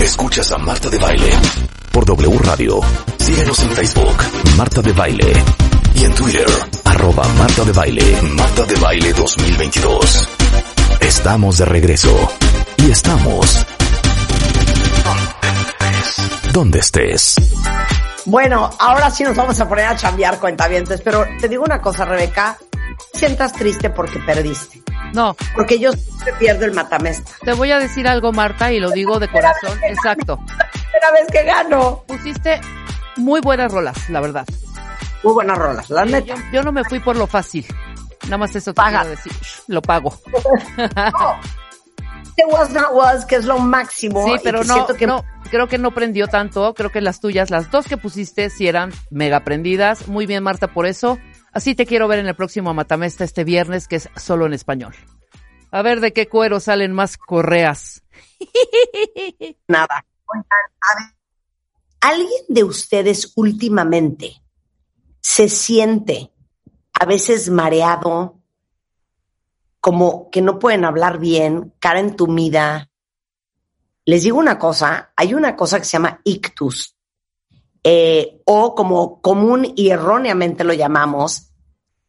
Escuchas a Marta de Baile por W Radio. Síguenos en Facebook, Marta de Baile. Y en Twitter, arroba Marta de Baile, Marta de Baile 2022. Estamos de regreso. Y estamos... Donde estés. Bueno, ahora sí nos vamos a poner a chambear cuentavientes, pero te digo una cosa, Rebeca, sientas triste porque perdiste. No. Porque yo siempre pierdo el matamesta. Te voy a decir algo, Marta, y lo digo de corazón. Exacto. Primera vez que gano. Pusiste muy buenas rolas, la verdad. Muy buenas rolas, la neta. Yo, yo no me fui por lo fácil. Nada más eso te Paga. quiero decir. Lo pago. Este was not was, que es lo máximo. Sí, pero que no, que no, creo que no prendió tanto. Creo que las tuyas, las dos que pusiste, sí eran mega prendidas. Muy bien, Marta, por eso. Así te quiero ver en el próximo Matamesta este viernes, que es solo en español. A ver de qué cuero salen más correas. nada. ¿alguien de ustedes últimamente se siente a veces mareado, como que no pueden hablar bien, cara entumida? Les digo una cosa, hay una cosa que se llama ictus, eh, o como común y erróneamente lo llamamos,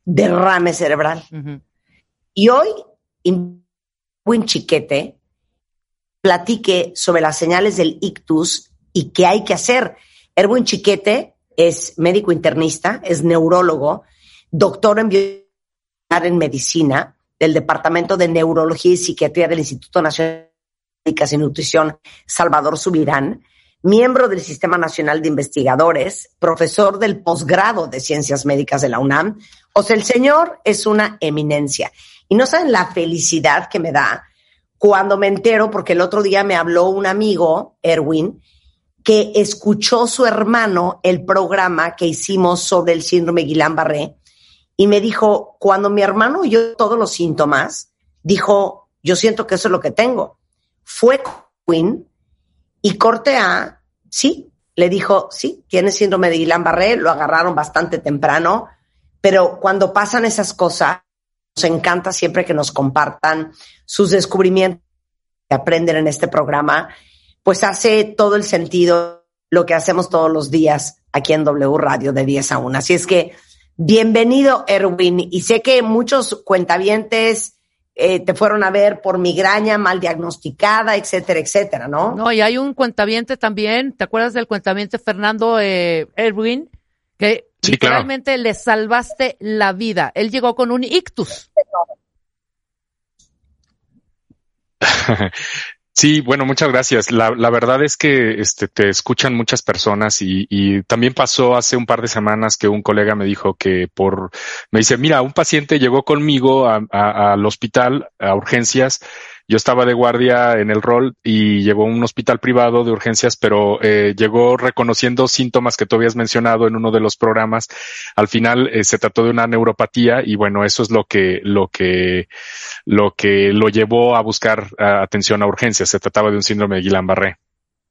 derrame cerebral. Y hoy, buen chiquete, platique sobre las señales del ictus y qué hay que hacer. Erwin Chiquete es médico internista, es neurólogo, doctor en, bio- en medicina del Departamento de Neurología y Psiquiatría del Instituto Nacional de Médicas y Nutrición Salvador Subirán, miembro del Sistema Nacional de Investigadores, profesor del posgrado de Ciencias Médicas de la UNAM. O sea, el señor es una eminencia. Y no saben la felicidad que me da cuando me entero, porque el otro día me habló un amigo, Erwin, que escuchó su hermano el programa que hicimos sobre el síndrome Guillain-Barré y me dijo, cuando mi hermano oyó todos los síntomas, dijo, yo siento que eso es lo que tengo. Fue Quinn y corte A, sí, le dijo, sí, tiene síndrome de Guillain-Barré, lo agarraron bastante temprano, pero cuando pasan esas cosas, nos encanta siempre que nos compartan sus descubrimientos que aprenden en este programa, pues hace todo el sentido lo que hacemos todos los días aquí en W Radio de 10 a 1. Así es que bienvenido, Erwin. Y sé que muchos cuentavientes eh, te fueron a ver por migraña mal diagnosticada, etcétera, etcétera, ¿no? No, y hay un cuentaviente también, ¿te acuerdas del cuentaviente Fernando eh, Erwin? Que Sí, claro. literalmente le salvaste la vida. Él llegó con un ictus. Sí, bueno, muchas gracias. La, la verdad es que este, te escuchan muchas personas y, y también pasó hace un par de semanas que un colega me dijo que por, me dice, mira, un paciente llegó conmigo al hospital, a urgencias. Yo estaba de guardia en el rol y llegó a un hospital privado de urgencias, pero eh, llegó reconociendo síntomas que tú habías mencionado en uno de los programas. Al final eh, se trató de una neuropatía y bueno, eso es lo que, lo que, lo que lo llevó a buscar atención a urgencias. Se trataba de un síndrome de Guillain-Barré.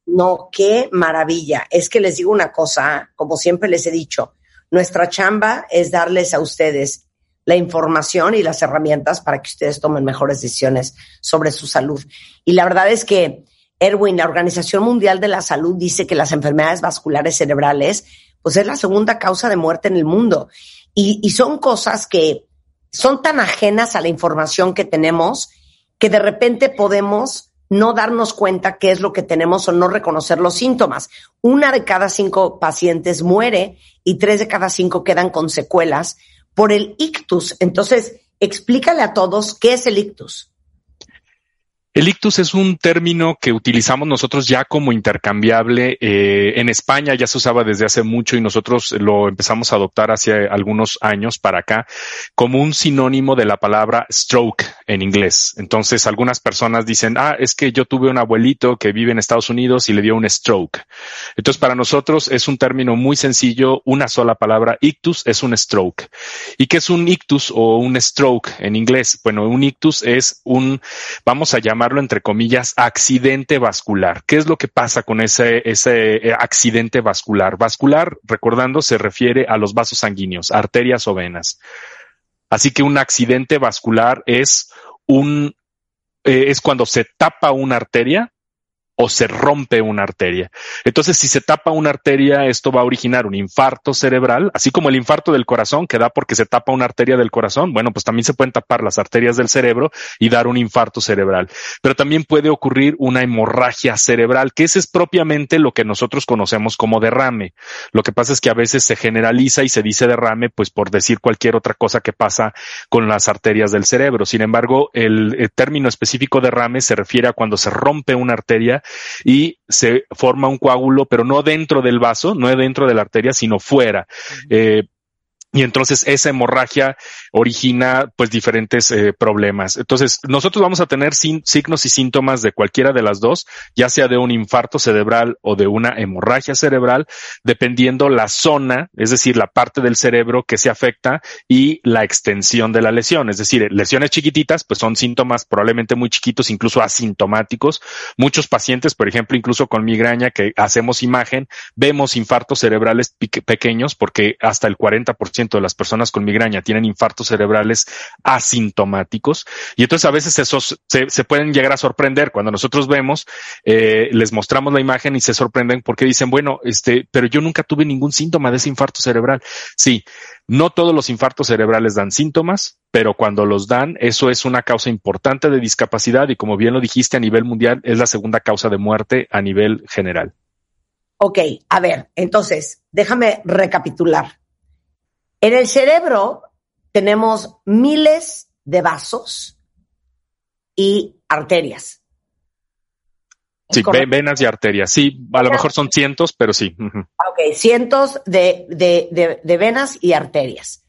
No, qué maravilla. Es que les digo una cosa, como siempre les he dicho, nuestra chamba es darles a ustedes la información y las herramientas para que ustedes tomen mejores decisiones sobre su salud. Y la verdad es que, Erwin, la Organización Mundial de la Salud dice que las enfermedades vasculares cerebrales, pues es la segunda causa de muerte en el mundo. Y, y son cosas que son tan ajenas a la información que tenemos que de repente podemos no darnos cuenta qué es lo que tenemos o no reconocer los síntomas. Una de cada cinco pacientes muere y tres de cada cinco quedan con secuelas por el ictus. Entonces, explícale a todos qué es el ictus. El ictus es un término que utilizamos nosotros ya como intercambiable. Eh, en España ya se usaba desde hace mucho y nosotros lo empezamos a adoptar hace algunos años para acá como un sinónimo de la palabra stroke en inglés. Entonces algunas personas dicen, ah, es que yo tuve un abuelito que vive en Estados Unidos y le dio un stroke. Entonces para nosotros es un término muy sencillo, una sola palabra. Ictus es un stroke. ¿Y qué es un ictus o un stroke en inglés? Bueno, un ictus es un, vamos a llamar entre comillas, accidente vascular. ¿Qué es lo que pasa con ese, ese eh, accidente vascular? Vascular, recordando, se refiere a los vasos sanguíneos, arterias o venas. Así que un accidente vascular es un, eh, es cuando se tapa una arteria o se rompe una arteria. Entonces, si se tapa una arteria, esto va a originar un infarto cerebral, así como el infarto del corazón que da porque se tapa una arteria del corazón. Bueno, pues también se pueden tapar las arterias del cerebro y dar un infarto cerebral. Pero también puede ocurrir una hemorragia cerebral, que ese es propiamente lo que nosotros conocemos como derrame. Lo que pasa es que a veces se generaliza y se dice derrame, pues por decir cualquier otra cosa que pasa con las arterias del cerebro. Sin embargo, el, el término específico derrame se refiere a cuando se rompe una arteria y se forma un coágulo, pero no dentro del vaso, no dentro de la arteria, sino fuera. Y entonces esa hemorragia origina pues diferentes eh, problemas. Entonces nosotros vamos a tener signos y síntomas de cualquiera de las dos, ya sea de un infarto cerebral o de una hemorragia cerebral, dependiendo la zona, es decir, la parte del cerebro que se afecta y la extensión de la lesión. Es decir, lesiones chiquititas pues son síntomas probablemente muy chiquitos, incluso asintomáticos. Muchos pacientes, por ejemplo, incluso con migraña que hacemos imagen, vemos infartos cerebrales pequeños porque hasta el 40% de las personas con migraña tienen infartos cerebrales asintomáticos y entonces a veces esos se, pueden llegar a sorprender cuando nosotros vemos, eh, les mostramos la imagen y se sorprenden porque dicen, bueno, este, pero yo nunca tuve ningún síntoma de ese infarto cerebral. Sí, no todos los infartos cerebrales dan síntomas, pero cuando los dan, eso es una causa importante de discapacidad y como bien lo dijiste a nivel mundial, es la segunda causa de muerte a nivel general. Ok, a ver, entonces, déjame recapitular. En el cerebro tenemos miles de vasos y arterias. Sí, venas y arterias. Sí, a lo mejor son cientos, pero sí. Ok, cientos de, de, venas y arterias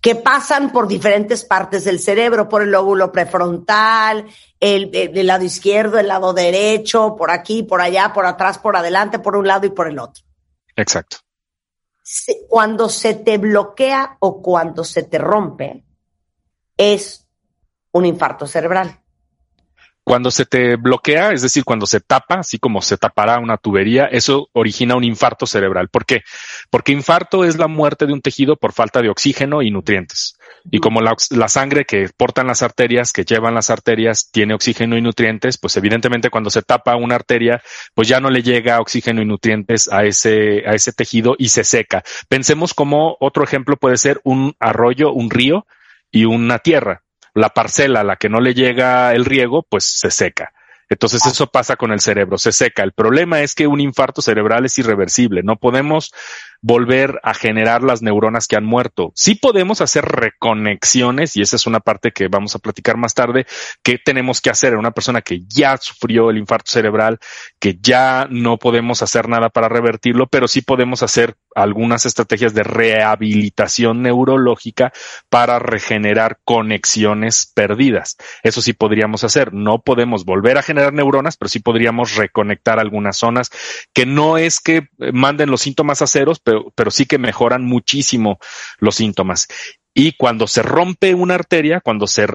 que pasan por diferentes partes del cerebro, por el lóbulo prefrontal, el, el, lado izquierdo, el lado derecho, por aquí, por allá, por atrás, por adelante, por un lado y por el otro. Exacto cuando se te bloquea o cuando se te rompe, es un infarto cerebral. Cuando se te bloquea, es decir, cuando se tapa, así como se tapará una tubería, eso origina un infarto cerebral. ¿Por qué? Porque infarto es la muerte de un tejido por falta de oxígeno y nutrientes. Y como la, sangre que portan las arterias, que llevan las arterias, tiene oxígeno y nutrientes, pues evidentemente cuando se tapa una arteria, pues ya no le llega oxígeno y nutrientes a ese, a ese tejido y se seca. Pensemos como otro ejemplo puede ser un arroyo, un río y una tierra la parcela a la que no le llega el riego, pues se seca. Entonces eso pasa con el cerebro, se seca. El problema es que un infarto cerebral es irreversible. No podemos volver a generar las neuronas que han muerto. Sí podemos hacer reconexiones y esa es una parte que vamos a platicar más tarde, que tenemos que hacer en una persona que ya sufrió el infarto cerebral, que ya no podemos hacer nada para revertirlo, pero sí podemos hacer algunas estrategias de rehabilitación neurológica para regenerar conexiones perdidas. Eso sí podríamos hacer. No podemos volver a generar neuronas, pero sí podríamos reconectar algunas zonas que no es que manden los síntomas a ceros, pero, sí que mejoran muchísimo los síntomas. Y cuando se rompe una arteria, cuando se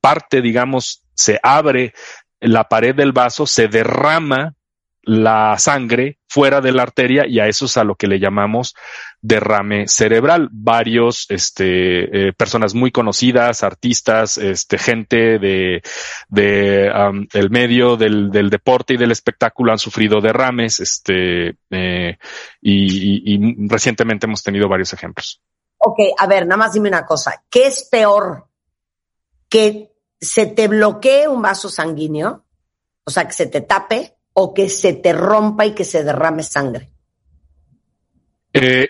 parte, digamos, se abre la pared del vaso, se derrama la sangre fuera de la arteria y a eso es a lo que le llamamos derrame cerebral. Varios, este, eh, personas muy conocidas, artistas, este, gente de, de el medio del, del, deporte y del espectáculo han sufrido derrames, este, eh, y, y recientemente hemos tenido varios ejemplos. Ok, a ver, nada más dime una cosa. ¿Qué es peor? ¿Que se te bloquee un vaso sanguíneo? O sea, que se te tape o que se te rompa y que se derrame sangre? Eh,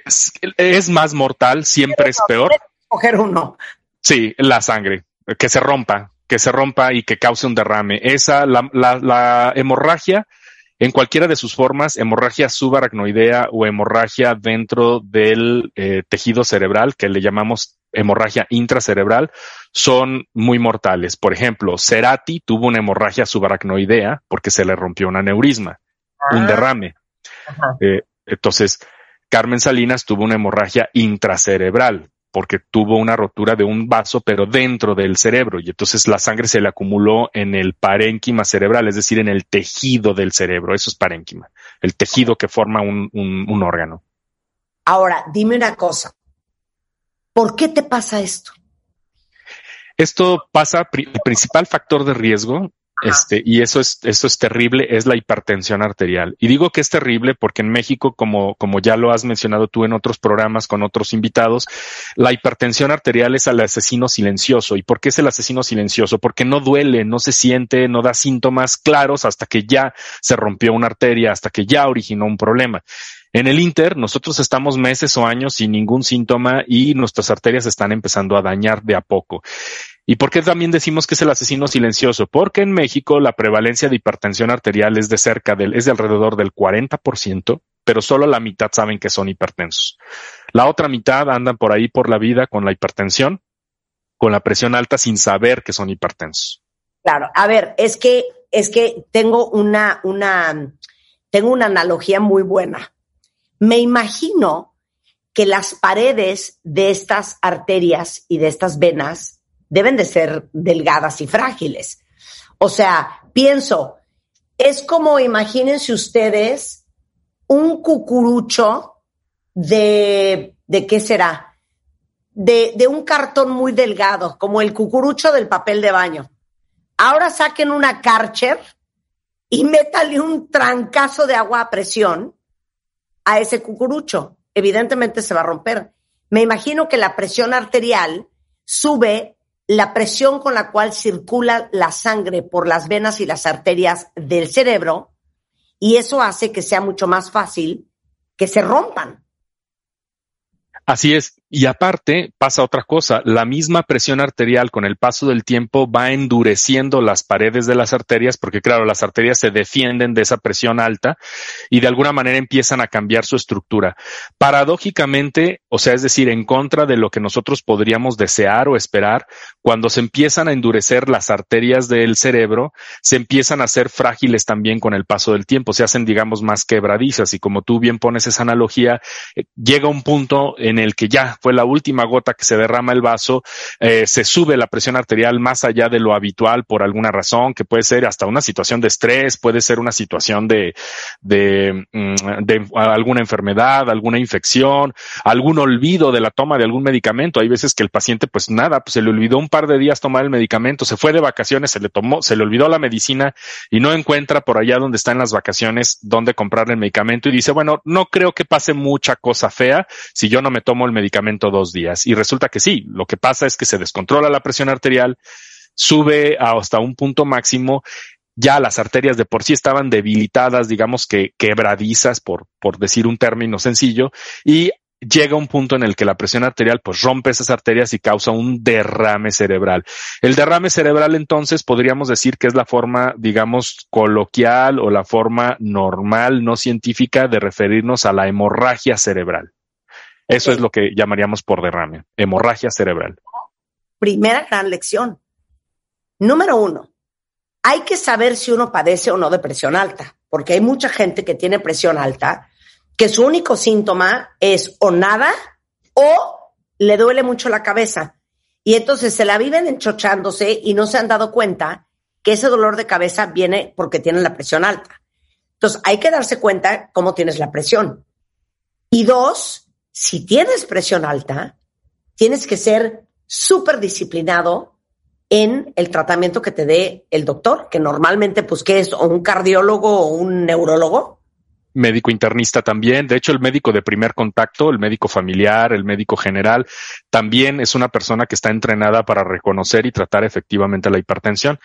es más mortal, siempre es peor. Coger uno. Sí, la sangre, que se rompa, que se rompa y que cause un derrame. Esa, la, la, la hemorragia, en cualquiera de sus formas, hemorragia subaracnoidea o hemorragia dentro del eh, tejido cerebral, que le llamamos hemorragia intracerebral, son muy mortales. Por ejemplo, Cerati tuvo una hemorragia subaracnoidea porque se le rompió un aneurisma, un derrame. Eh, entonces, Carmen Salinas tuvo una hemorragia intracerebral porque tuvo una rotura de un vaso, pero dentro del cerebro, y entonces la sangre se le acumuló en el parénquima cerebral, es decir, en el tejido del cerebro. Eso es parénquima, el tejido que forma un, un, un órgano. Ahora, dime una cosa. ¿Por qué te pasa esto? Esto pasa, el principal factor de riesgo este, y eso es, eso es terrible, es la hipertensión arterial. Y digo que es terrible porque en México, como, como ya lo has mencionado tú en otros programas con otros invitados, la hipertensión arterial es el asesino silencioso. ¿Y por qué es el asesino silencioso? Porque no duele, no se siente, no da síntomas claros hasta que ya se rompió una arteria, hasta que ya originó un problema. En el Inter, nosotros estamos meses o años sin ningún síntoma y nuestras arterias están empezando a dañar de a poco. ¿Y por qué también decimos que es el asesino silencioso? Porque en México la prevalencia de hipertensión arterial es de cerca del, es de alrededor del 40%, pero solo la mitad saben que son hipertensos. La otra mitad andan por ahí por la vida con la hipertensión, con la presión alta sin saber que son hipertensos. Claro, a ver, es que, es que tengo una, una, tengo una analogía muy buena. Me imagino que las paredes de estas arterias y de estas venas deben de ser delgadas y frágiles. O sea, pienso, es como imagínense ustedes un cucurucho de, ¿de qué será? De, de un cartón muy delgado, como el cucurucho del papel de baño. Ahora saquen una Karcher y métale un trancazo de agua a presión a ese cucurucho. Evidentemente se va a romper. Me imagino que la presión arterial sube la presión con la cual circula la sangre por las venas y las arterias del cerebro y eso hace que sea mucho más fácil que se rompan. Así es. Y aparte pasa otra cosa, la misma presión arterial con el paso del tiempo va endureciendo las paredes de las arterias porque claro, las arterias se defienden de esa presión alta y de alguna manera empiezan a cambiar su estructura. Paradójicamente, o sea, es decir, en contra de lo que nosotros podríamos desear o esperar, cuando se empiezan a endurecer las arterias del cerebro, se empiezan a ser frágiles también con el paso del tiempo, se hacen digamos más quebradizas y como tú bien pones esa analogía, eh, llega un punto en el que ya fue la última gota que se derrama el vaso, eh, se sube la presión arterial más allá de lo habitual por alguna razón, que puede ser hasta una situación de estrés, puede ser una situación de, de, mm, alguna enfermedad, alguna infección, algún olvido de la toma de algún medicamento. Hay veces que el paciente, pues nada, pues se le olvidó un par de días tomar el medicamento, se fue de vacaciones, se le tomó, se le olvidó la medicina y no encuentra por allá donde está en las vacaciones dónde comprarle el medicamento y dice, bueno, no creo que pase mucha cosa fea si yo no me tomo el medicamento dos días. Y resulta que sí, lo que pasa es que se descontrola la presión arterial, sube hasta un punto máximo ya las arterias de por sí estaban debilitadas, digamos que quebradizas, por, por decir un término sencillo, y llega un punto en el que la presión arterial pues rompe esas arterias y causa un derrame cerebral. El derrame cerebral entonces podríamos decir que es la forma, digamos, coloquial o la forma normal, no científica de referirnos a la hemorragia cerebral. Eso es lo que llamaríamos por derrame, hemorragia cerebral. Primera gran lección. Número uno, hay que saber si uno padece o no de presión alta, porque hay mucha gente que tiene presión alta, que su único síntoma es o nada o le duele mucho la cabeza. Y entonces se la viven enchochándose y no se han dado cuenta que ese dolor de cabeza viene porque tienen la presión alta. Entonces hay que darse cuenta cómo tienes la presión. Y dos, si tienes presión alta, tienes que ser súper disciplinado en el tratamiento que te dé el doctor, que normalmente, pues, ¿qué es? ¿O un cardiólogo o un neurólogo? Médico internista también. De hecho, el médico de primer contacto, el médico familiar, el médico general, también es una persona que está entrenada para reconocer y tratar efectivamente la hipertensión.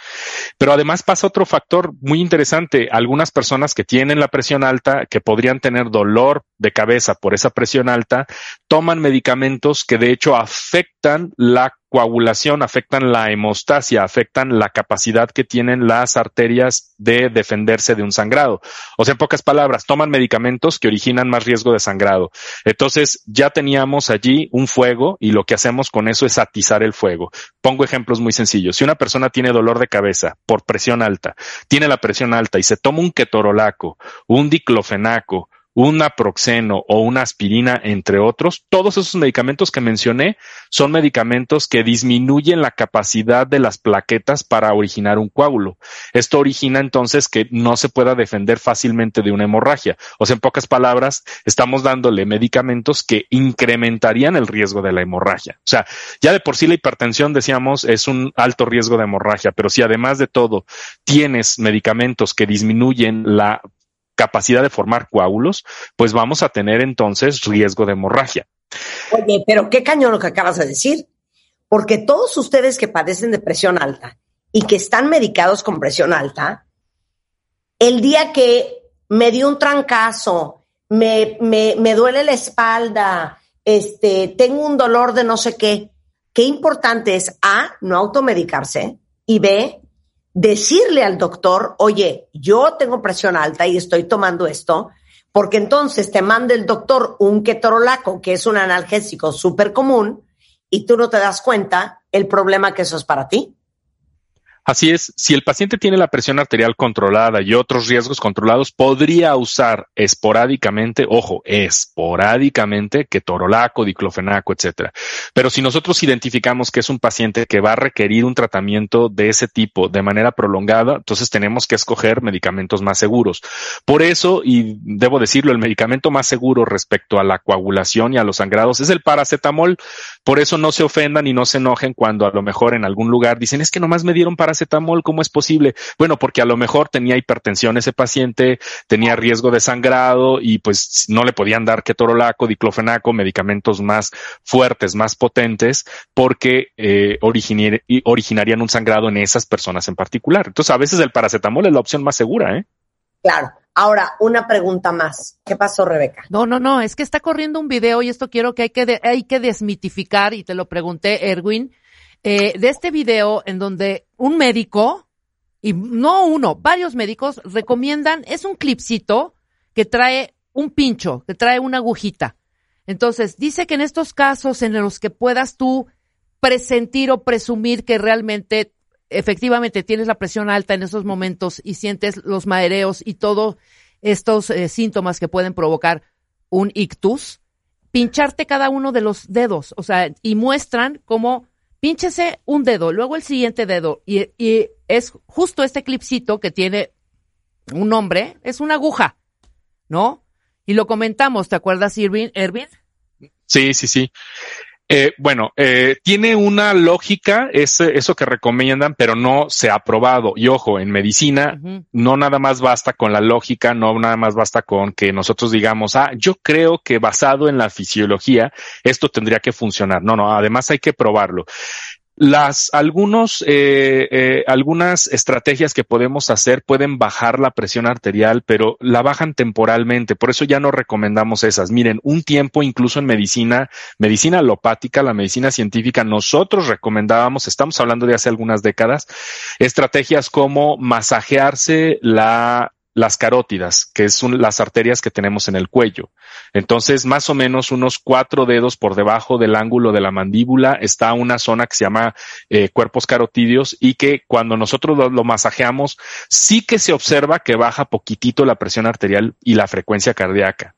Pero además pasa otro factor muy interesante. Algunas personas que tienen la presión alta, que podrían tener dolor de cabeza por esa presión alta, toman medicamentos que de hecho afectan la coagulación, afectan la hemostasia, afectan la capacidad que tienen las arterias de defenderse de un sangrado. O sea, en pocas palabras, toman medicamentos que originan más riesgo de sangrado. Entonces, ya teníamos allí un fuego y lo que hacemos con eso es atizar el fuego. Pongo ejemplos muy sencillos. Si una persona tiene dolor de cabeza por presión alta, tiene la presión alta y se toma un ketorolaco, un diclofenaco, un naproxeno o una aspirina, entre otros, todos esos medicamentos que mencioné son medicamentos que disminuyen la capacidad de las plaquetas para originar un coágulo. Esto origina entonces que no se pueda defender fácilmente de una hemorragia. O sea, en pocas palabras, estamos dándole medicamentos que incrementarían el riesgo de la hemorragia. O sea, ya de por sí la hipertensión, decíamos, es un alto riesgo de hemorragia, pero si además de todo tienes medicamentos que disminuyen la capacidad de formar coágulos, pues vamos a tener entonces riesgo de hemorragia. Oye, pero qué cañón lo que acabas de decir, porque todos ustedes que padecen de presión alta y que están medicados con presión alta, el día que me dio un trancazo, me, me, me duele la espalda, este, tengo un dolor de no sé qué, qué importante es A, no automedicarse y B, decirle al doctor, oye, yo tengo presión alta y estoy tomando esto, porque entonces te manda el doctor un ketorolaco, que es un analgésico súper común, y tú no te das cuenta el problema que eso es para ti. Así es, si el paciente tiene la presión arterial controlada y otros riesgos controlados, podría usar esporádicamente, ojo, esporádicamente, ketorolaco, diclofenaco, etcétera. Pero si nosotros identificamos que es un paciente que va a requerir un tratamiento de ese tipo de manera prolongada, entonces tenemos que escoger medicamentos más seguros. Por eso, y debo decirlo, el medicamento más seguro respecto a la coagulación y a los sangrados es el paracetamol. Por eso no se ofendan y no se enojen cuando a lo mejor en algún lugar dicen es que nomás me dieron paracetamol paracetamol, ¿cómo es posible? Bueno, porque a lo mejor tenía hipertensión ese paciente, tenía riesgo de sangrado y pues no le podían dar ketorolaco, diclofenaco, medicamentos más fuertes, más potentes, porque eh, originarían un sangrado en esas personas en particular. Entonces, a veces el paracetamol es la opción más segura, ¿eh? Claro. Ahora, una pregunta más. ¿Qué pasó, Rebeca? No, no, no, es que está corriendo un video y esto quiero que hay que, hay que desmitificar y te lo pregunté, Erwin eh, de este video en donde un médico, y no uno, varios médicos recomiendan, es un clipcito que trae un pincho, que trae una agujita. Entonces, dice que en estos casos en los que puedas tú presentir o presumir que realmente, efectivamente tienes la presión alta en esos momentos y sientes los mareos y todos estos eh, síntomas que pueden provocar un ictus, pincharte cada uno de los dedos, o sea, y muestran cómo pínchese un dedo, luego el siguiente dedo, y, es justo este clipcito que tiene un nombre, es una aguja, ¿no? Y lo comentamos, ¿te acuerdas, Irving? Ervin? Sí, sí, sí. Eh, bueno, eh, tiene una lógica ese, eso que recomiendan, pero no se ha probado. Y ojo, en medicina no nada más basta con la lógica, no nada más basta con que nosotros digamos, ah, yo creo que basado en la fisiología esto tendría que funcionar. No, no, además hay que probarlo las algunos eh, eh, algunas estrategias que podemos hacer pueden bajar la presión arterial pero la bajan temporalmente. Por eso ya no recomendamos esas. Miren un tiempo incluso en medicina medicina alopática la medicina científica nosotros recomendábamos estamos hablando de hace algunas décadas estrategias como masajearse la las carótidas, que son las arterias que tenemos en el cuello. Entonces, más o menos unos cuatro dedos por debajo del ángulo de la mandíbula está una zona que se llama eh, cuerpos carotidios y que cuando nosotros lo, lo, masajeamos, sí que se observa que baja poquitito la presión arterial y la frecuencia cardíaca.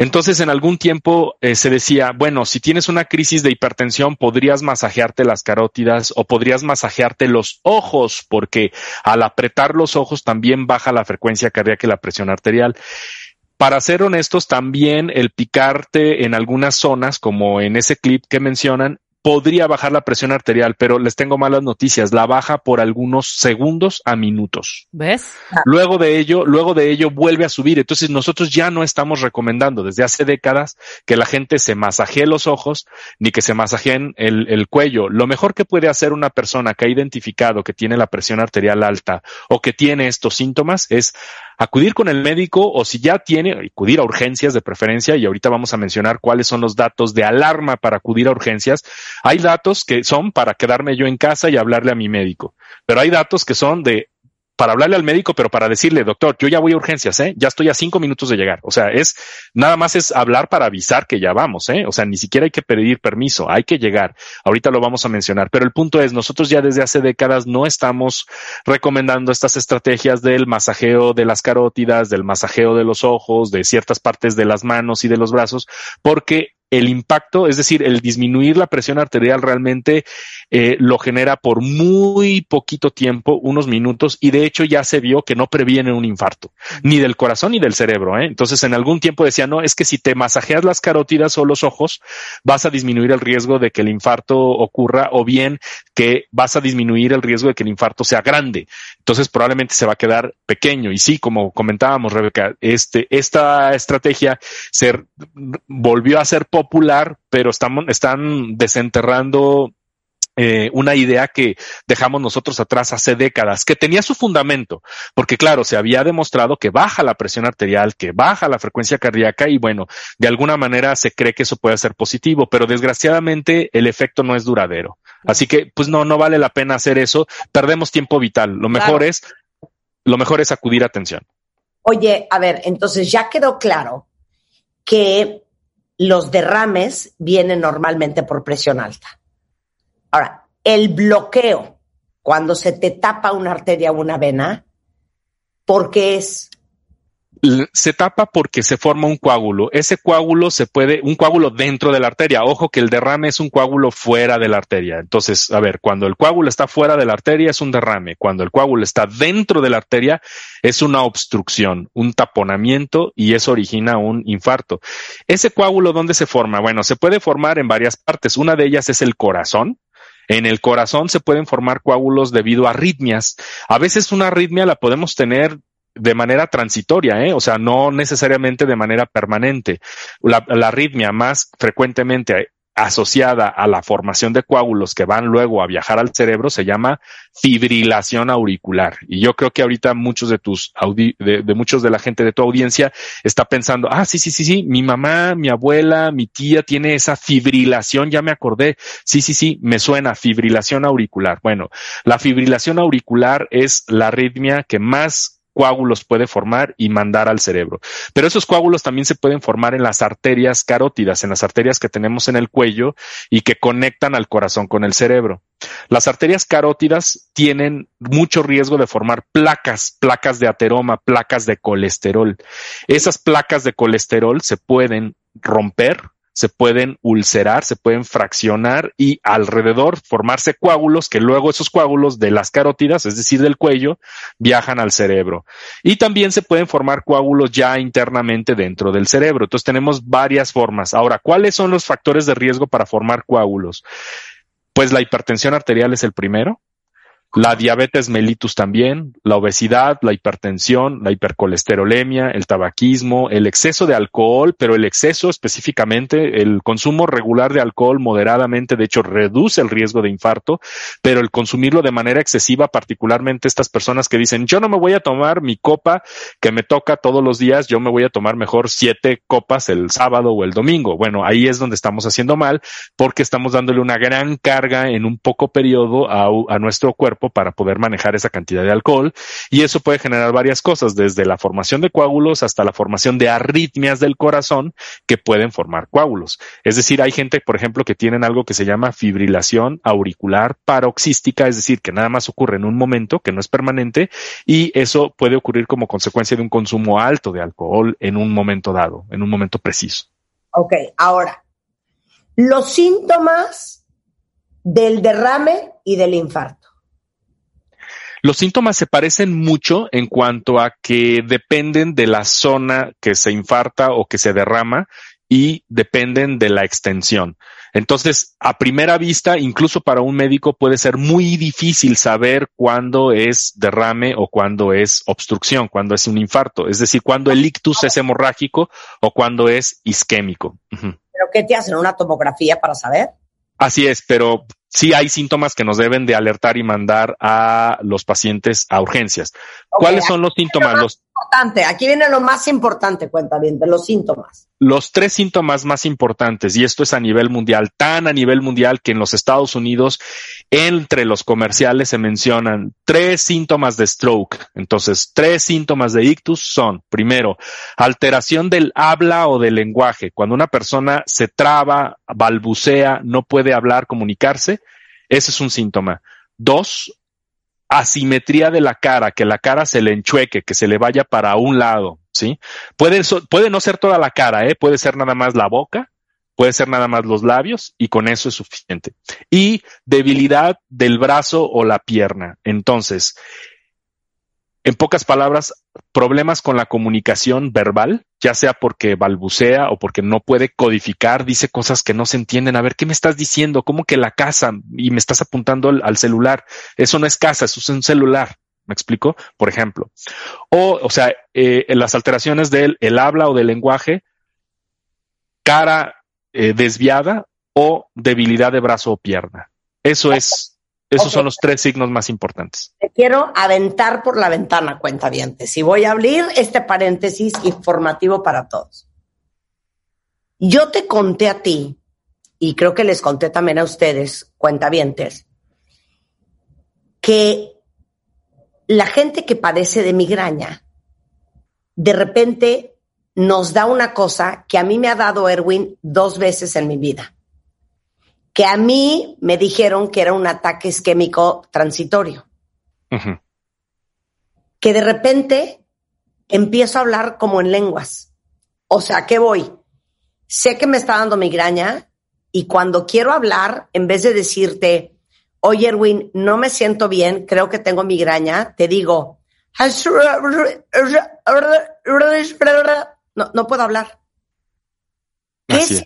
Entonces, en algún tiempo eh, se decía, bueno, si tienes una crisis de hipertensión, podrías masajearte las carótidas o podrías masajearte los ojos, porque al apretar los ojos también baja la frecuencia cardíaca y la presión arterial. Para ser honestos, también el picarte en algunas zonas, como en ese clip que mencionan, podría bajar la presión arterial, pero les tengo malas noticias, la baja por algunos segundos a minutos. ¿Ves? Luego de ello, luego de ello vuelve a subir. Entonces nosotros ya no estamos recomendando desde hace décadas que la gente se masajee los ojos ni que se masajeen el, el cuello. Lo mejor que puede hacer una persona que ha identificado que tiene la presión arterial alta o que tiene estos síntomas es acudir con el médico o si ya tiene, acudir a urgencias de preferencia y ahorita vamos a mencionar cuáles son los datos de alarma para acudir a urgencias. Hay datos que son para quedarme yo en casa y hablarle a mi médico, pero hay datos que son de para hablarle al médico, pero para decirle, doctor, yo ya voy a urgencias, ¿eh? Ya estoy a cinco minutos de llegar. O sea, es nada más es hablar para avisar que ya vamos, ¿eh? O sea, ni siquiera hay que pedir permiso, hay que llegar. Ahorita lo vamos a mencionar, pero el punto es, nosotros ya desde hace décadas no estamos recomendando estas estrategias del masajeo de las carótidas, del masajeo de los ojos, de ciertas partes de las manos y de los brazos, porque el impacto, es decir, el disminuir la presión arterial realmente eh, lo genera por muy poquito tiempo, unos minutos, y de hecho ya se vio que no previene un infarto, ni del corazón ni del cerebro. ¿eh? Entonces, en algún tiempo decía, no, es que si te masajeas las carótidas o los ojos, vas a disminuir el riesgo de que el infarto ocurra, o bien que vas a disminuir el riesgo de que el infarto sea grande. Entonces, probablemente se va a quedar pequeño. Y sí, como comentábamos, Rebeca, este, esta estrategia se volvió a ser popular, pero estamos, están desenterrando eh, una idea que dejamos nosotros atrás hace décadas, que tenía su fundamento, porque claro, se había demostrado que baja la presión arterial, que baja la frecuencia cardíaca y bueno, de alguna manera se cree que eso puede ser positivo, pero desgraciadamente el efecto no es duradero. Así que pues no, no vale la pena hacer eso, perdemos tiempo vital. Lo mejor es, lo mejor es acudir a atención. Oye, a ver, entonces ya quedó claro que los derrames vienen normalmente por presión alta. Ahora, el bloqueo, cuando se te tapa una arteria o una vena, ¿por qué es? Se tapa porque se forma un coágulo. Ese coágulo se puede, un coágulo dentro de la arteria. Ojo que el derrame es un coágulo fuera de la arteria. Entonces, a ver, cuando el coágulo está fuera de la arteria es un derrame. Cuando el coágulo está dentro de la arteria es una obstrucción, un taponamiento y eso origina un infarto. Ese coágulo, ¿dónde se forma? Bueno, se puede formar en varias partes. Una de ellas es el corazón. En el corazón se pueden formar coágulos debido a arritmias. A veces una arritmia la podemos tener de manera transitoria, ¿eh? o sea, no necesariamente de manera permanente. La, la arritmia más frecuentemente asociada a la formación de coágulos que van luego a viajar al cerebro se llama fibrilación auricular. Y yo creo que ahorita muchos de tus de, de, muchos de la gente de tu audiencia está pensando, ah, sí, sí, sí, sí, mi mamá, mi abuela, mi tía tiene esa fibrilación, ya me acordé. Sí, sí, sí, me suena fibrilación auricular. Bueno, la fibrilación auricular es la arritmia que más coágulos puede formar y mandar al cerebro. Pero esos coágulos también se pueden formar en las arterias carótidas, en las arterias que tenemos en el cuello y que conectan al corazón con el cerebro. Las arterias carótidas tienen mucho riesgo de formar placas, placas de ateroma, placas de colesterol. Esas placas de colesterol se pueden romper se pueden ulcerar, se pueden fraccionar y alrededor formarse coágulos que luego esos coágulos de las carótidas, es decir, del cuello, viajan al cerebro. Y también se pueden formar coágulos ya internamente dentro del cerebro. Entonces tenemos varias formas. Ahora, ¿cuáles son los factores de riesgo para formar coágulos? Pues la hipertensión arterial es el primero, la diabetes mellitus también, la obesidad, la hipertensión, la hipercolesterolemia, el tabaquismo, el exceso de alcohol, pero el exceso específicamente, el consumo regular de alcohol moderadamente, de hecho, reduce el riesgo de infarto, pero el consumirlo de manera excesiva, particularmente estas personas que dicen, yo no me voy a tomar mi copa que me toca todos los días, yo me voy a tomar mejor siete copas el sábado o el domingo. Bueno, ahí es donde estamos haciendo mal porque estamos dándole una gran carga en un poco periodo a, a nuestro cuerpo para poder manejar esa cantidad de alcohol y eso puede generar varias cosas, desde la formación de coágulos hasta la formación de arritmias del corazón que pueden formar coágulos. Es decir, hay gente, por ejemplo, que tienen algo que se llama fibrilación auricular paroxística, es decir, que nada más ocurre en un momento, que no es permanente y eso puede ocurrir como consecuencia de un consumo alto de alcohol en un momento dado, en un momento preciso. Ok, ahora, los síntomas del derrame y del infarto. Los síntomas se parecen mucho en cuanto a que dependen de la zona que se infarta o que se derrama y dependen de la extensión. Entonces, a primera vista, incluso para un médico puede ser muy difícil saber cuándo es derrame o cuándo es obstrucción, cuándo es un infarto, es decir, cuándo el ictus es hemorrágico o cuándo es isquémico. ¿Pero qué te hacen? ¿Una tomografía para saber? Así es, pero sí hay síntomas que nos deben de alertar y mandar a los pacientes a urgencias. ¿Cuáles son los síntomas? Los, Aquí viene lo más importante, cuenta bien, de los síntomas. Los tres síntomas más importantes, y esto es a nivel mundial, tan a nivel mundial que en los Estados Unidos, entre los comerciales se mencionan tres síntomas de stroke. Entonces, tres síntomas de ictus son, primero, alteración del habla o del lenguaje. Cuando una persona se traba, balbucea, no puede hablar, comunicarse, ese es un síntoma. Dos, asimetría de la cara, que la cara se le enchueque, que se le vaya para un lado, ¿sí? Puede, puede no ser toda la cara, ¿eh? Puede ser nada más la boca, puede ser nada más los labios y con eso es suficiente. Y debilidad del brazo o la pierna. Entonces, en pocas palabras, problemas con la comunicación verbal, ya sea porque balbucea o porque no puede codificar, dice cosas que no se entienden. A ver, ¿qué me estás diciendo? ¿Cómo que la casa? Y me estás apuntando al, celular. Eso no es casa, eso es un celular. ¿Me explico? Por ejemplo. O, o sea, eh, las alteraciones del el habla o del lenguaje, cara eh, desviada o debilidad de brazo o pierna. Eso es esos son los tres signos más importantes. Te quiero aventar por la ventana, cuenta bien. Y voy a abrir este paréntesis informativo para todos. Yo te conté a ti, y creo que les conté también a ustedes, cuentavientes, que la gente que padece de migraña, de repente nos da una cosa que a mí me ha dado Erwin dos veces en mi vida que a mí me dijeron que era un ataque isquémico transitorio. Que de repente empiezo a hablar como en lenguas. O sea, ¿qué voy? Sé que me está dando migraña y cuando quiero hablar, en vez de decirte, oye Erwin, no me siento bien, creo que tengo migraña, te digo, no, no puedo hablar. ¿Qué es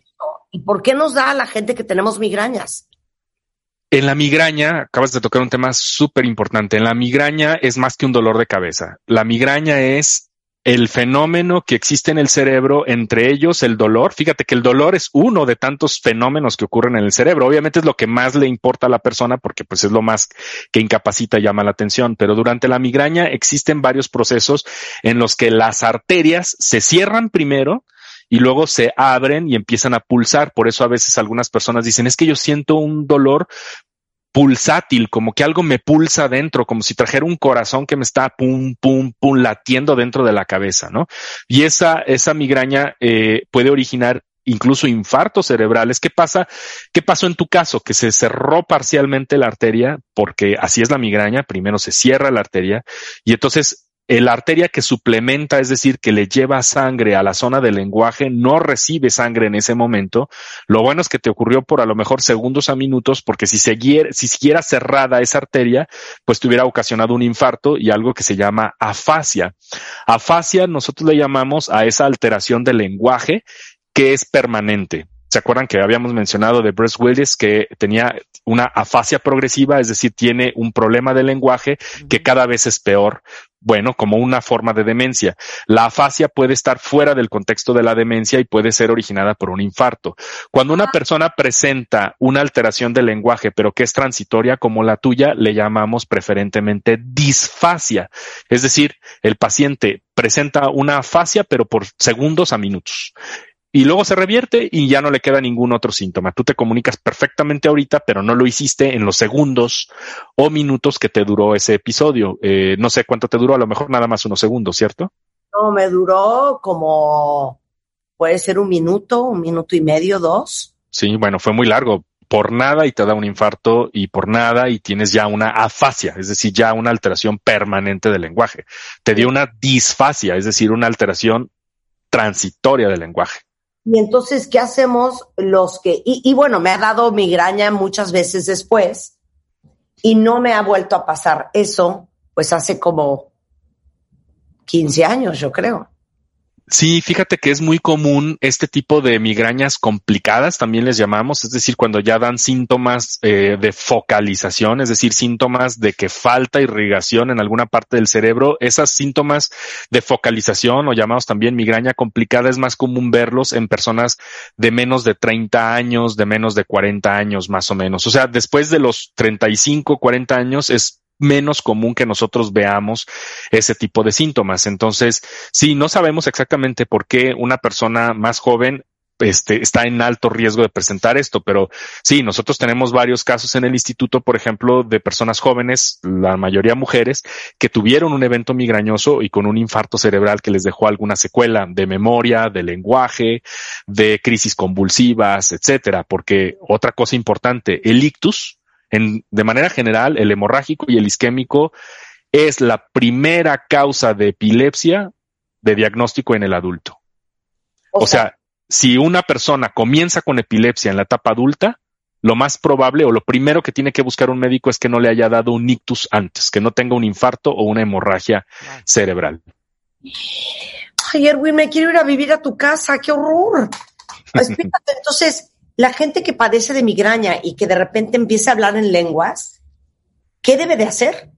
¿Y por qué nos da a la gente que tenemos migrañas? En la migraña, acabas de tocar un tema súper importante. En la migraña es más que un dolor de cabeza. La migraña es el fenómeno que existe en el cerebro, entre ellos el dolor. Fíjate que el dolor es uno de tantos fenómenos que ocurren en el cerebro. Obviamente es lo que más le importa a la persona porque pues es lo más que incapacita y llama la atención. Pero durante la migraña existen varios procesos en los que las arterias se cierran primero y luego se abren y empiezan a pulsar. Por eso a veces algunas personas dicen, es que yo siento un dolor pulsátil, como que algo me pulsa dentro, como si trajera un corazón que me está pum, pum, pum, latiendo dentro de la cabeza, ¿no? Y esa, esa migraña eh, puede originar incluso infartos cerebrales. ¿Qué pasa? ¿Qué pasó en tu caso? Que se cerró parcialmente la arteria, porque así es la migraña, primero se cierra la arteria y entonces la arteria que suplementa, es decir, que le lleva sangre a la zona del lenguaje, no recibe sangre en ese momento. Lo bueno es que te ocurrió por a lo mejor segundos a minutos, porque si siguiera, si siguiera cerrada esa arteria, pues te hubiera ocasionado un infarto y algo que se llama afasia. Afasia nosotros le llamamos a esa alteración del lenguaje que es permanente. ¿Se acuerdan que habíamos mencionado de Bruce Willis que tenía una afasia progresiva, es decir, tiene un problema de lenguaje que cada vez es peor? Bueno, como una forma de demencia. La afasia puede estar fuera del contexto de la demencia y puede ser originada por un infarto. Cuando una persona presenta una alteración del lenguaje, pero que es transitoria como la tuya, le llamamos preferentemente disfasia. Es decir, el paciente presenta una afasia, pero por segundos a minutos y luego se revierte y ya no le queda ningún otro síntoma. Tú te comunicas perfectamente ahorita, pero no lo hiciste en los segundos o minutos que te duró ese episodio. Eh, no sé cuánto te duró, a lo mejor nada más unos segundos, ¿cierto? No, me duró como, puede ser un minuto, un minuto y medio, dos. Sí, bueno, fue muy largo. Por nada y te da un infarto y por nada y tienes ya una afasia, es decir, ya una alteración permanente del lenguaje. Te dio una disfasia, es decir, una alteración transitoria del lenguaje. Y entonces, ¿qué hacemos los que, y, bueno, me ha dado migraña muchas veces después y no me ha vuelto a pasar eso, pues hace como 15 años, yo creo. Sí, fíjate que es muy común este tipo de migrañas complicadas, también les llamamos, es decir, cuando ya dan síntomas eh, de focalización, es decir, síntomas de que falta irrigación en alguna parte del cerebro. Esas síntomas de focalización o llamados también migraña complicada es más común verlos en personas de menos de 30 años, de menos de 40 años más o menos. O sea, después de los 35, 40 años es menos común que nosotros veamos ese tipo de síntomas. Entonces, sí, no sabemos exactamente por qué una persona más joven este, está en alto riesgo de presentar esto, pero sí, nosotros tenemos varios casos en el instituto, por ejemplo, de personas jóvenes, la mayoría mujeres, que tuvieron un evento migrañoso y con un infarto cerebral que les dejó alguna secuela de memoria, de lenguaje, de crisis convulsivas, etcétera. Porque otra cosa importante, el ictus, de manera general, el hemorrágico y el isquémico es la primera causa de epilepsia de diagnóstico en el adulto. O, sea, si una persona comienza con epilepsia en la etapa adulta, lo más probable o lo primero que tiene que buscar un médico es que no le haya dado un ictus antes, que no tenga un infarto o una hemorragia cerebral. Ay, Erwin, me quiero ir a vivir a tu casa, qué horror. entonces, la gente que padece de migraña y que de repente empieza a hablar en lenguas, ¿qué debe de hacer?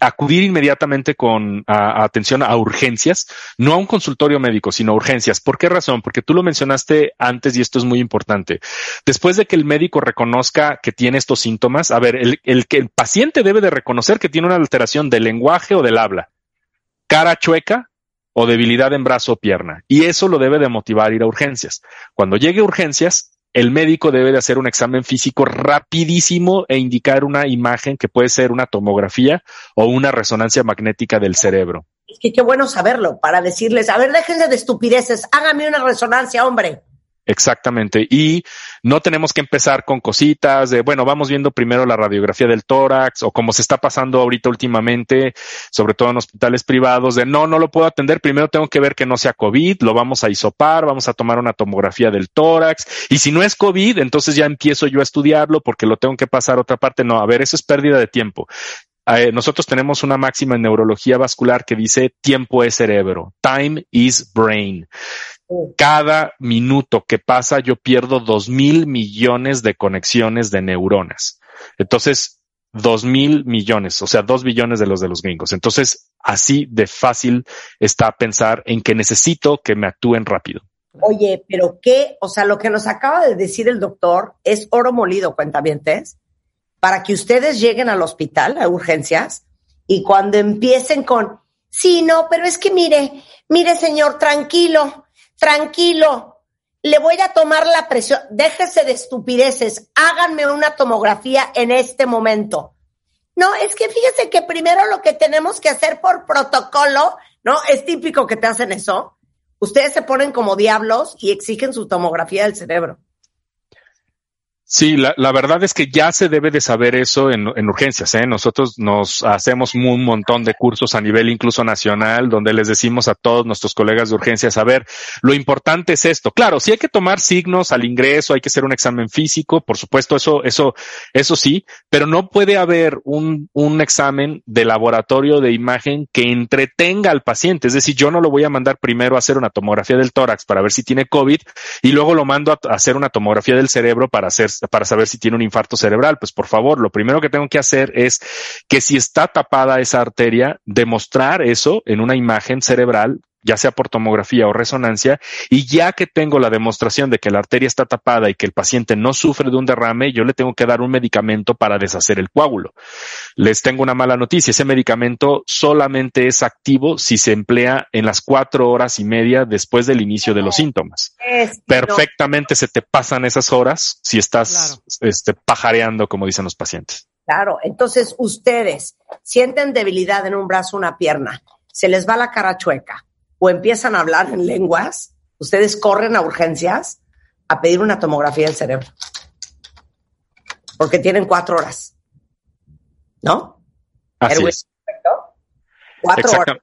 acudir inmediatamente con atención a urgencias, no a un consultorio médico, sino a urgencias. ¿Por qué razón? Porque tú lo mencionaste antes y esto es muy importante. Después de que el médico reconozca que tiene estos síntomas, a ver, el, el, el paciente debe de reconocer que tiene una alteración del lenguaje o del habla. Cara chueca, o debilidad en brazo o pierna. Y eso lo debe de motivar a ir a urgencias. Cuando llegue a urgencias, el médico debe de hacer un examen físico rapidísimo e indicar una imagen que puede ser una tomografía o una resonancia magnética del cerebro. Es que qué bueno saberlo para decirles, a ver, déjense de estupideces, háganme una resonancia, hombre. Exactamente. Y no tenemos que empezar con cositas de, bueno, vamos viendo primero la radiografía del tórax o como se está pasando ahorita últimamente, sobre todo en hospitales privados, de no, no lo puedo atender. Primero tengo que ver que no sea COVID, lo vamos a isopar, vamos a tomar una tomografía del tórax. Y si no es COVID, entonces ya empiezo yo a estudiarlo porque lo tengo que pasar a otra parte. No, a ver, eso es pérdida de tiempo. Eh, nosotros tenemos una máxima en neurología vascular que dice tiempo es cerebro. Time is brain cada minuto que pasa yo pierdo dos mil millones de conexiones de neuronas. Entonces, dos mil millones, o sea, dos billones de los de los gringos. Entonces, así de fácil está pensar en que necesito que me actúen rápido. Oye, pero qué, o sea, lo que nos acaba de decir el doctor es oro molido, cuentavientes, para que ustedes lleguen al hospital, a urgencias, y cuando empiecen con, sí, no, pero es que mire, mire señor, tranquilo, tranquilo, le voy a tomar la presión, déjese de estupideces, háganme una tomografía en este momento. No, es que fíjese que primero lo que tenemos que hacer por protocolo, ¿no? Es típico que te hacen eso. Ustedes se ponen como diablos y exigen su tomografía del cerebro. Sí, la, verdad es que ya se debe de saber eso en, en urgencias. ¿eh? Nosotros nos hacemos un montón de cursos a nivel incluso nacional donde les decimos a todos nuestros colegas de urgencias, a ver, lo importante es esto. Claro, sí hay que tomar signos al ingreso, hay que hacer un examen físico, por supuesto, eso, eso, eso sí, pero no puede haber un, un examen de laboratorio de imagen que entretenga al paciente. Es decir, yo no lo voy a mandar primero a hacer una tomografía del tórax para ver si tiene COVID y luego lo mando a hacer una tomografía del cerebro para hacer para saber si tiene un infarto cerebral. Pues por favor, lo primero que tengo que hacer es que si está tapada esa arteria, demostrar eso en una imagen cerebral ya sea por tomografía o resonancia, y ya que tengo la demostración de que la arteria está tapada y que el paciente no sufre de un derrame, yo le tengo que dar un medicamento para deshacer el coágulo. Les tengo una mala noticia, ese medicamento solamente es activo si se emplea en las cuatro horas y media después del inicio de los síntomas. Perfectamente se te pasan esas horas si estás este, pajareando, como dicen los pacientes. Claro, entonces ustedes sienten debilidad en un brazo, una pierna, se les va la cara chueca, o empiezan a hablar en lenguas, ustedes corren a urgencias a pedir una tomografía del cerebro. Porque tienen cuatro horas. ¿No? Así es. Cuatro horas.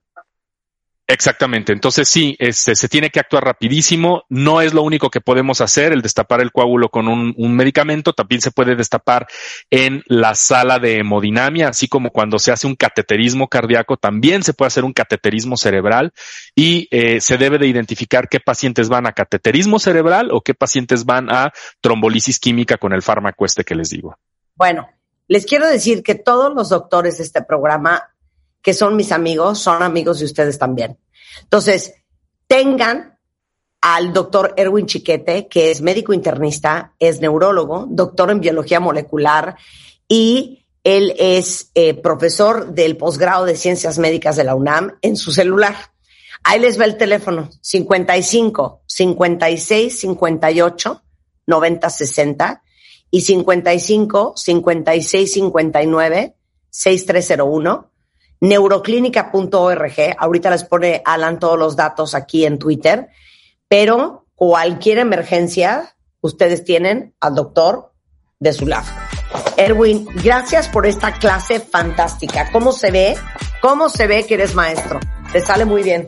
Exactamente. Entonces sí, este, se tiene que actuar rapidísimo. No es lo único que podemos hacer, el destapar el coágulo con un, un, medicamento. También se puede destapar en la sala de hemodinamia, así como cuando se hace un cateterismo cardíaco, también se puede hacer un cateterismo cerebral y eh, se debe de identificar qué pacientes van a cateterismo cerebral o qué pacientes van a trombolisis química con el fármaco este que les digo. Bueno, les quiero decir que todos los doctores de este programa que son mis amigos, son amigos de ustedes también. Entonces, tengan al doctor Erwin Chiquete, que es médico internista, es neurólogo, doctor en biología molecular y él es eh, profesor del posgrado de ciencias médicas de la UNAM en su celular. Ahí les va el teléfono 55 56 58 90 60 y 55 56 59 6301 neuroclínica.org. Ahorita les pone Alan todos los datos aquí en Twitter, pero cualquier emergencia, ustedes tienen al doctor de su lado. Erwin, gracias por esta clase fantástica. ¿Cómo se ve? ¿Cómo se ve que eres maestro? Te sale muy bien.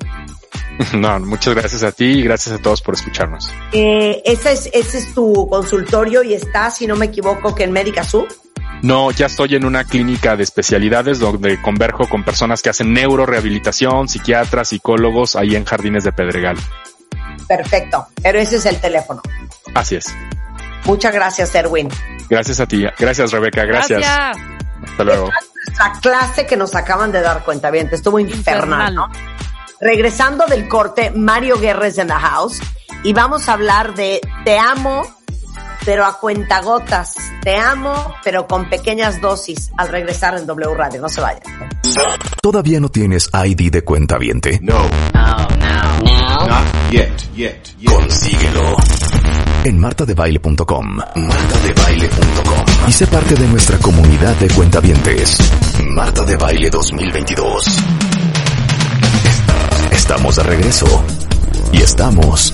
No, muchas gracias a ti y gracias a todos por escucharnos. Eh, ese, es, ese es tu consultorio y está, si no me equivoco, que en Médica Sur. No, ya estoy en una clínica de especialidades donde converjo con personas que hacen neurorehabilitación, psiquiatras, psicólogos, ahí en Jardines de Pedregal. Perfecto, pero ese es el teléfono. Así es. Muchas gracias, Erwin. Gracias a ti. Gracias, Rebeca. Gracias. Hasta luego. La clase que nos acaban de dar cuenta bien, estuvo infernal, ¿no? Regresando del corte, Mario Guerres en the house y vamos a hablar de Te amo pero a cuentagotas. Te amo, pero con pequeñas dosis al regresar en W Radio. No se vayan. ¿Todavía no tienes ID de cuenta viente? No. No, no. No. Not yet, yet, yet. Consíguelo. En martadebaile.com. Martadebaile.com. Y sé parte de nuestra comunidad de cuentavientes. Marta de Baile 2022. Estamos de regreso. Y estamos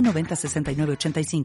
906985.